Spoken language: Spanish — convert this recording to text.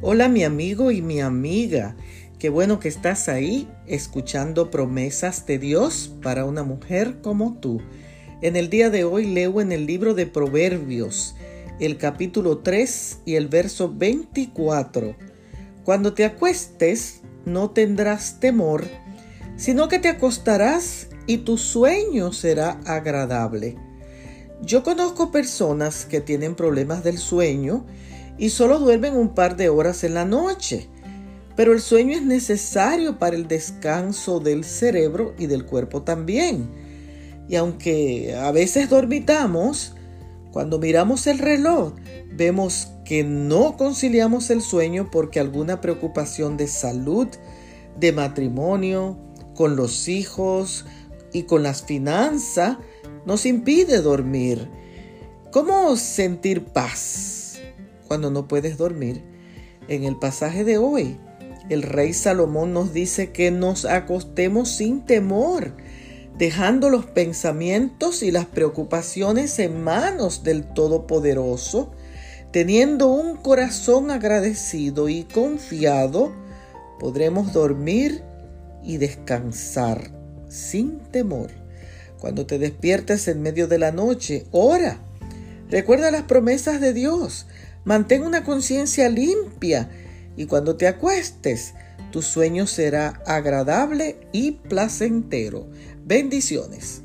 Hola mi amigo y mi amiga. Qué bueno que estás ahí escuchando promesas de Dios para una mujer como tú. En el día de hoy leo en el libro de Proverbios el capítulo 3 y el verso 24. Cuando te acuestes no tendrás temor, sino que te acostarás y tu sueño será agradable. Yo conozco personas que tienen problemas del sueño y solo duermen un par de horas en la noche. Pero el sueño es necesario para el descanso del cerebro y del cuerpo también. Y aunque a veces dormitamos, cuando miramos el reloj vemos que no conciliamos el sueño porque alguna preocupación de salud, de matrimonio, con los hijos y con las finanzas nos impide dormir. ¿Cómo sentir paz? Cuando no puedes dormir. En el pasaje de hoy, el rey Salomón nos dice que nos acostemos sin temor, dejando los pensamientos y las preocupaciones en manos del Todopoderoso, teniendo un corazón agradecido y confiado, podremos dormir y descansar sin temor. Cuando te despiertes en medio de la noche, ora. Recuerda las promesas de Dios. Mantén una conciencia limpia y cuando te acuestes, tu sueño será agradable y placentero. Bendiciones.